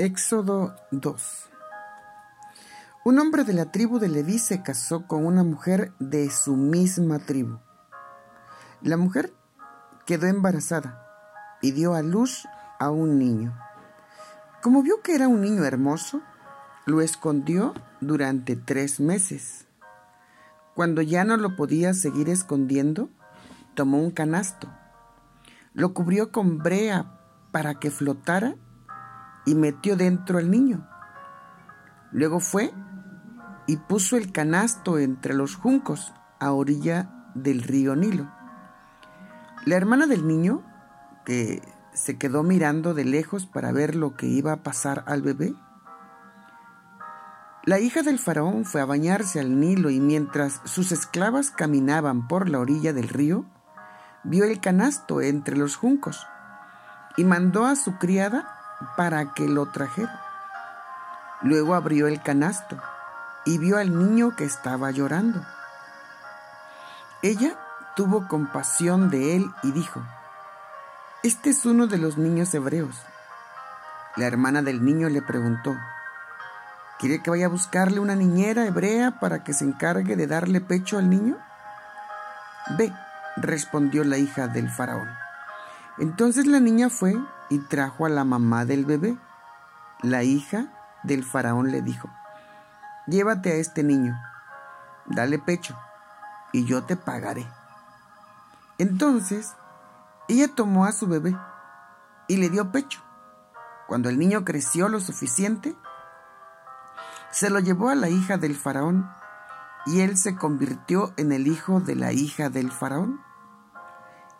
Éxodo 2 Un hombre de la tribu de Leví se casó con una mujer de su misma tribu. La mujer quedó embarazada y dio a luz a un niño. Como vio que era un niño hermoso, lo escondió durante tres meses. Cuando ya no lo podía seguir escondiendo, tomó un canasto, lo cubrió con brea para que flotara y metió dentro al niño. Luego fue y puso el canasto entre los juncos a orilla del río Nilo. La hermana del niño, que se quedó mirando de lejos para ver lo que iba a pasar al bebé, la hija del faraón fue a bañarse al Nilo y mientras sus esclavas caminaban por la orilla del río, vio el canasto entre los juncos y mandó a su criada para que lo trajera. Luego abrió el canasto y vio al niño que estaba llorando. Ella tuvo compasión de él y dijo, Este es uno de los niños hebreos. La hermana del niño le preguntó, ¿Quiere que vaya a buscarle una niñera hebrea para que se encargue de darle pecho al niño? Ve, respondió la hija del faraón. Entonces la niña fue y trajo a la mamá del bebé. La hija del faraón le dijo, llévate a este niño, dale pecho, y yo te pagaré. Entonces ella tomó a su bebé y le dio pecho. Cuando el niño creció lo suficiente, se lo llevó a la hija del faraón y él se convirtió en el hijo de la hija del faraón.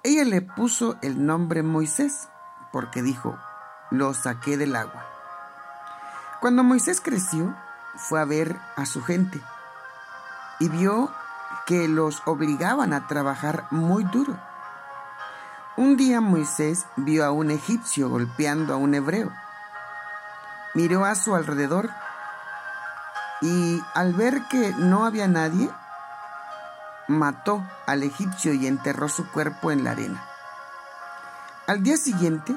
Ella le puso el nombre Moisés porque dijo, lo saqué del agua. Cuando Moisés creció, fue a ver a su gente y vio que los obligaban a trabajar muy duro. Un día Moisés vio a un egipcio golpeando a un hebreo. Miró a su alrededor y al ver que no había nadie, mató al egipcio y enterró su cuerpo en la arena. Al día siguiente,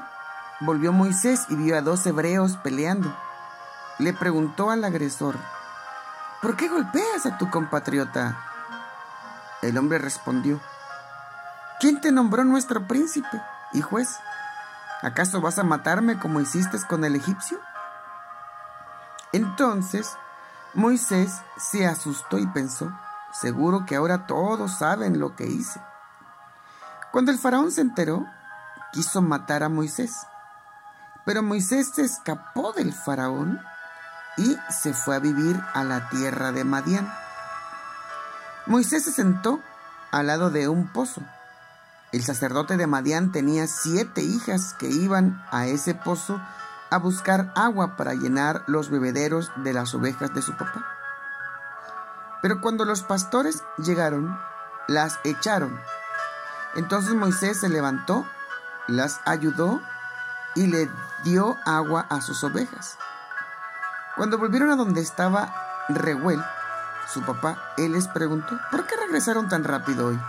volvió Moisés y vio a dos hebreos peleando. Le preguntó al agresor, ¿por qué golpeas a tu compatriota? El hombre respondió, ¿quién te nombró nuestro príncipe y juez? ¿Acaso vas a matarme como hiciste con el egipcio? Entonces Moisés se asustó y pensó, seguro que ahora todos saben lo que hice. Cuando el faraón se enteró, quiso matar a Moisés. Pero Moisés se escapó del faraón y se fue a vivir a la tierra de Madián. Moisés se sentó al lado de un pozo. El sacerdote de Madián tenía siete hijas que iban a ese pozo a buscar agua para llenar los bebederos de las ovejas de su papá. Pero cuando los pastores llegaron, las echaron. Entonces Moisés se levantó, las ayudó y le dio agua a sus ovejas. Cuando volvieron a donde estaba Reuel, su papá, él les preguntó, ¿por qué regresaron tan rápido hoy?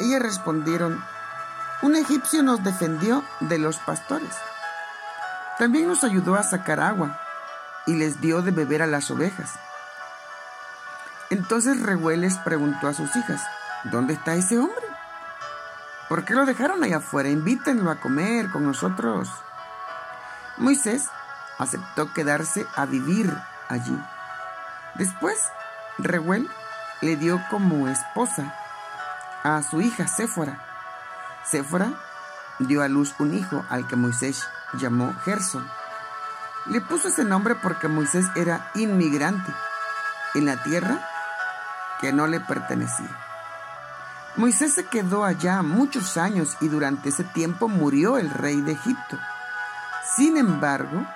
Ellas respondieron, un egipcio nos defendió de los pastores. También nos ayudó a sacar agua y les dio de beber a las ovejas. Entonces Reuel les preguntó a sus hijas, ¿dónde está ese hombre? ¿Por qué lo dejaron allá afuera? Invítenlo a comer con nosotros. Moisés aceptó quedarse a vivir allí. Después, Reuel le dio como esposa a su hija Séfora. Séfora dio a luz un hijo al que Moisés llamó Gerson. Le puso ese nombre porque Moisés era inmigrante en la tierra que no le pertenecía. Moisés se quedó allá muchos años y durante ese tiempo murió el rey de Egipto. Sin embargo,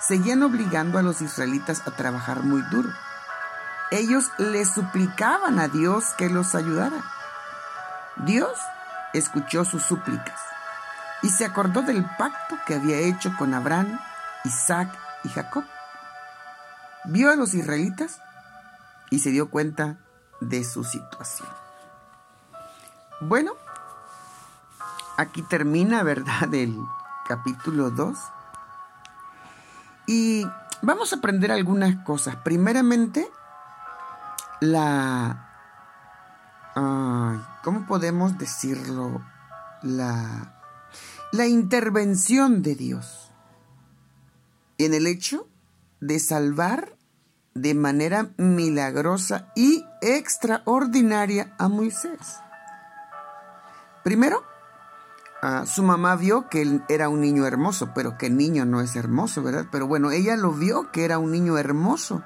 seguían obligando a los israelitas a trabajar muy duro. Ellos le suplicaban a Dios que los ayudara. Dios escuchó sus súplicas y se acordó del pacto que había hecho con Abraham, Isaac y Jacob. Vio a los israelitas y se dio cuenta de su situación. Bueno, aquí termina, ¿verdad?, el capítulo 2. Y vamos a aprender algunas cosas. Primeramente, la... ¿Cómo podemos decirlo? La, la intervención de Dios en el hecho de salvar de manera milagrosa y extraordinaria a Moisés. Primero, ah, su mamá vio que él era un niño hermoso, pero que niño no es hermoso, ¿verdad? Pero bueno, ella lo vio que era un niño hermoso.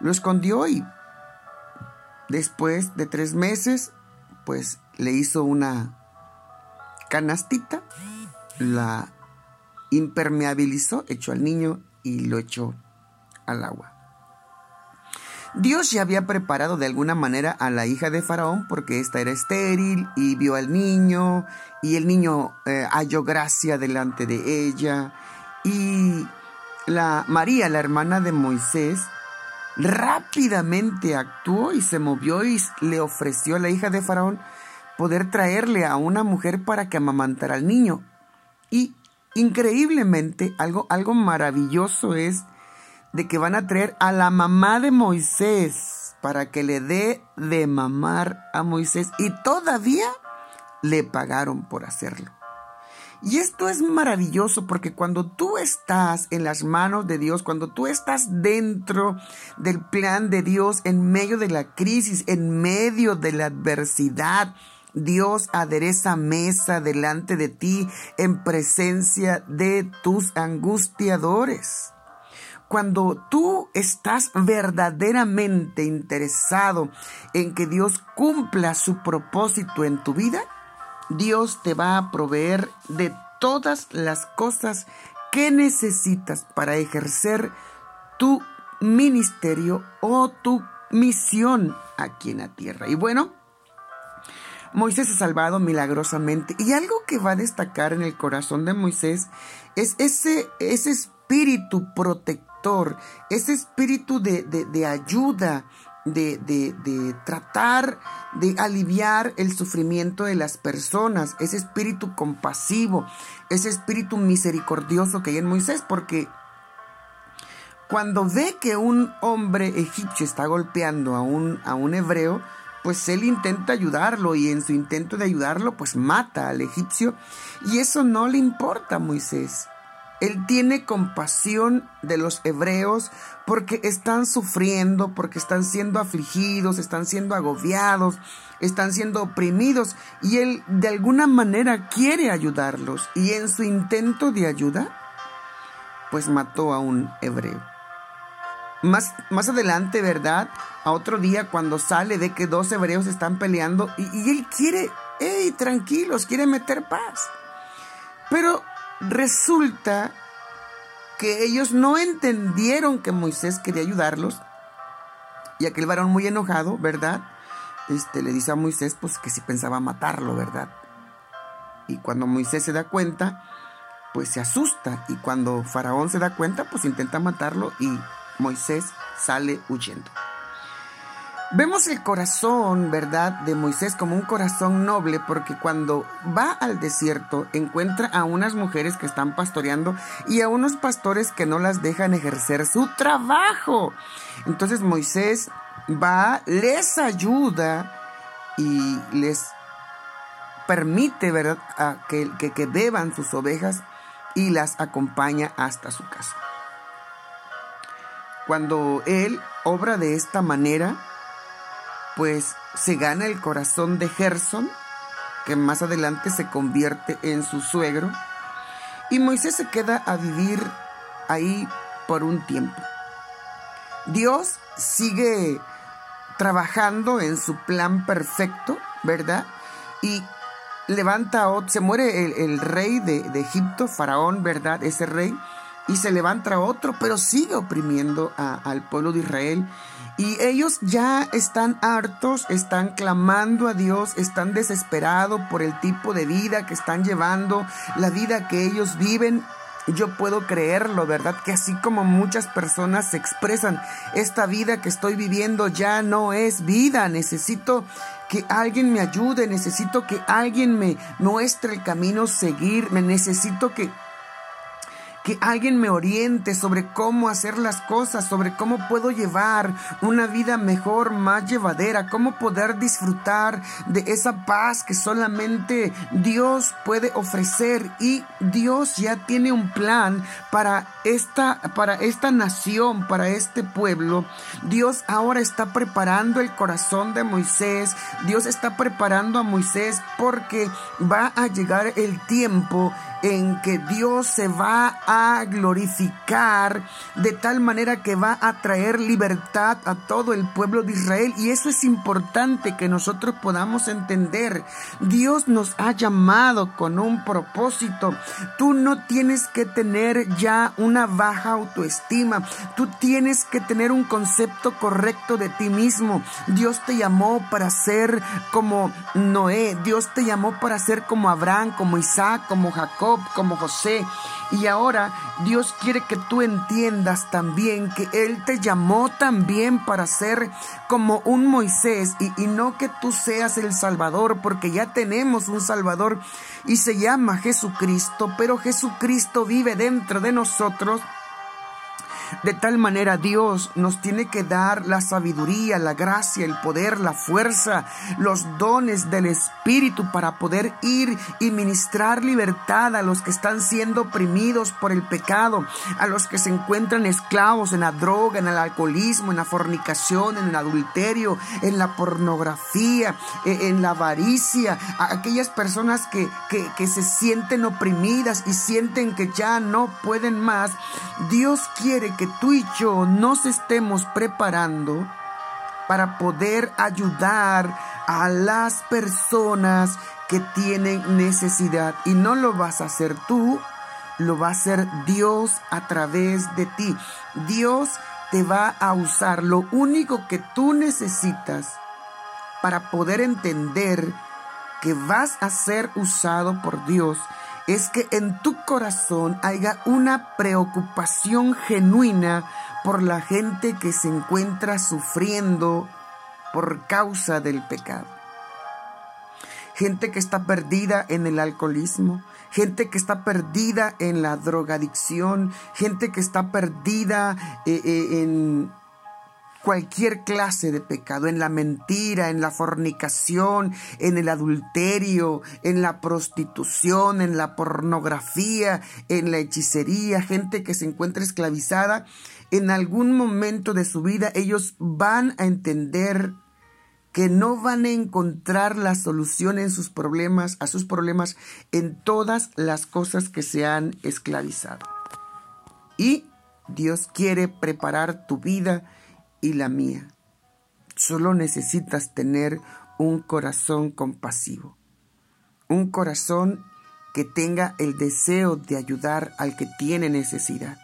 Lo escondió y después de tres meses, pues le hizo una canastita, la impermeabilizó, echó al niño y lo echó al agua. Dios ya había preparado de alguna manera a la hija de Faraón porque ésta era estéril y vio al niño y el niño eh, halló gracia delante de ella y la María, la hermana de Moisés, rápidamente actuó y se movió y le ofreció a la hija de Faraón poder traerle a una mujer para que amamantara al niño. Y increíblemente, algo, algo maravilloso es de que van a traer a la mamá de Moisés para que le dé de mamar a Moisés y todavía le pagaron por hacerlo. Y esto es maravilloso porque cuando tú estás en las manos de Dios, cuando tú estás dentro del plan de Dios, en medio de la crisis, en medio de la adversidad, Dios adereza mesa delante de ti en presencia de tus angustiadores. Cuando tú estás verdaderamente interesado en que Dios cumpla su propósito en tu vida, Dios te va a proveer de todas las cosas que necesitas para ejercer tu ministerio o tu misión aquí en la tierra. Y bueno, Moisés ha salvado milagrosamente y algo que va a destacar en el corazón de Moisés es ese, ese espíritu protector ese espíritu de, ayuda, de, de, tratar de aliviar el sufrimiento de las personas, ese espíritu compasivo, ese espíritu misericordioso que hay en Moisés, porque cuando ve que un hombre egipcio está golpeando a un, a un hebreo, pues él intenta ayudarlo y en su intento de ayudarlo, pues mata al egipcio y eso no le importa a Moisés. Él tiene compasión de los hebreos porque están sufriendo, porque están siendo afligidos, están siendo agobiados, están siendo oprimidos y Él de alguna manera quiere ayudarlos. Y en su intento de ayuda, pues mató a un hebreo. Más, más adelante, ¿verdad? A otro día cuando sale ve que dos hebreos están peleando y, y él quiere, hey, tranquilos, quiere meter paz. Pero resulta que ellos no entendieron que Moisés quería ayudarlos. Y aquel varón muy enojado, ¿verdad? Este, le dice a Moisés pues que si pensaba matarlo, ¿verdad? Y cuando Moisés se da cuenta, pues se asusta. Y cuando Faraón se da cuenta, pues intenta matarlo y Moisés sale huyendo. Vemos el corazón, ¿verdad?, de Moisés como un corazón noble porque cuando va al desierto encuentra a unas mujeres que están pastoreando y a unos pastores que no las dejan ejercer su trabajo. Entonces Moisés va, les ayuda y les permite, ¿verdad?, que, que, que beban sus ovejas y las acompaña hasta su casa. Cuando él obra de esta manera, pues se gana el corazón de Gerson, que más adelante se convierte en su suegro, y Moisés se queda a vivir ahí por un tiempo. Dios sigue trabajando en su plan perfecto, ¿verdad? Y levanta, se muere el, rey de, Egipto, Faraón, ¿verdad? Ese rey, y se levanta otro, pero sigue oprimiendo al pueblo de Israel y ellos ya están hartos, están clamando a Dios, están desesperados por el tipo de vida que están llevando, la vida que ellos viven. Yo puedo creerlo, ¿verdad? Que así como muchas personas se expresan, esta vida que estoy viviendo ya no es vida, necesito que alguien me ayude, necesito que alguien me muestre el camino seguir, me necesito que que alguien me oriente sobre cómo hacer las cosas, sobre cómo puedo llevar una vida mejor, más llevadera, cómo poder disfrutar de esa paz que solamente Dios puede ofrecer y Dios ya tiene un plan para esta para esta nación, para este pueblo. Dios ahora está preparando el corazón de Moisés. Dios está preparando a Moisés porque va a llegar el tiempo en que Dios se va a glorificar de tal manera que va a traer libertad a todo el pueblo de Israel. Y eso es importante que nosotros podamos entender. Dios nos ha llamado con un propósito. Tú no tienes que tener ya una baja autoestima. Tú tienes que tener un concepto correcto de ti mismo. Dios te llamó para ser como Noé. Dios te llamó para ser como Abraham, como Isaac, como Jacob como José. Y ahora Dios quiere que tú entiendas también que Él te llamó también para ser como un Moisés y, no que tú seas el Salvador, porque ya tenemos un Salvador y se llama Jesucristo, pero Jesucristo vive dentro de nosotros de tal manera Dios nos tiene que dar la sabiduría, la gracia, el poder, la fuerza, los dones del Espíritu para poder ir y ministrar libertad a los que están siendo oprimidos por el pecado, a los que se encuentran esclavos en la droga, en el alcoholismo, en la fornicación, en el adulterio, en la pornografía, e, en la avaricia, a aquellas personas que, que, que se sienten oprimidas y sienten que ya no pueden más. Dios quiere que tú y yo nos estemos preparando para poder ayudar a las personas que tienen necesidad. Y no lo vas a hacer tú, lo va a hacer Dios a través de ti. Dios te va a usar. Lo único que tú necesitas para poder entender que vas a ser usado por Dios es que en tu corazón haya una preocupación genuina por la gente que se encuentra sufriendo por causa del pecado. Gente que está perdida en el alcoholismo, gente que está perdida en la drogadicción, gente que está perdida eh, eh, en cualquier clase de pecado, en la mentira, en la fornicación, en el adulterio, en la prostitución, en la pornografía, en la hechicería, gente que se encuentra esclavizada, en algún momento de su vida ellos van a entender que no van a encontrar la solución en sus problemas, a sus problemas, en todas las cosas que se han esclavizado. Y Dios quiere preparar tu vida y la mía. Solo necesitas tener un corazón compasivo, un corazón que tenga el deseo de ayudar al que tiene necesidad.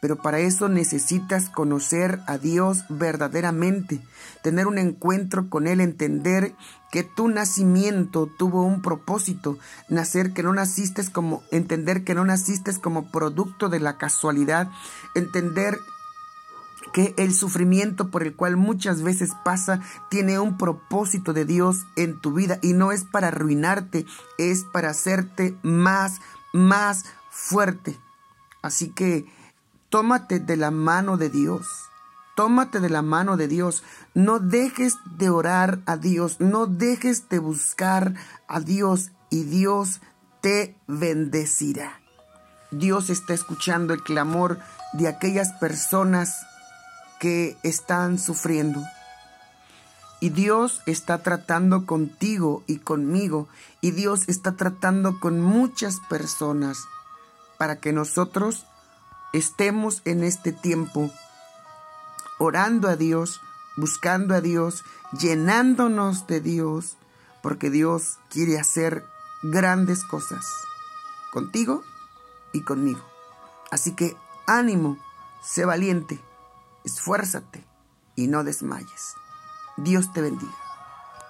Pero para eso necesitas conocer a Dios verdaderamente, tener un encuentro con Él, entender que tu nacimiento tuvo un propósito, nacer que no naciste como, entender que no naciste como producto de la casualidad, entender que el sufrimiento por el cual muchas veces pasa tiene un propósito de Dios en tu vida y no es para arruinarte, es para hacerte más, más fuerte. Así que tómate de la mano de Dios. Tómate de la mano de Dios. No dejes de orar a Dios. No dejes de buscar a Dios y Dios te bendecirá. Dios está escuchando el clamor de aquellas personas que están sufriendo. Y Dios está tratando contigo y conmigo. Y Dios está tratando con muchas personas para que nosotros estemos en este tiempo orando a Dios, buscando a Dios, llenándonos de Dios, porque Dios quiere hacer grandes cosas contigo y conmigo. Así que ánimo, sé valiente esfuérzate y no desmayes. Dios te bendiga.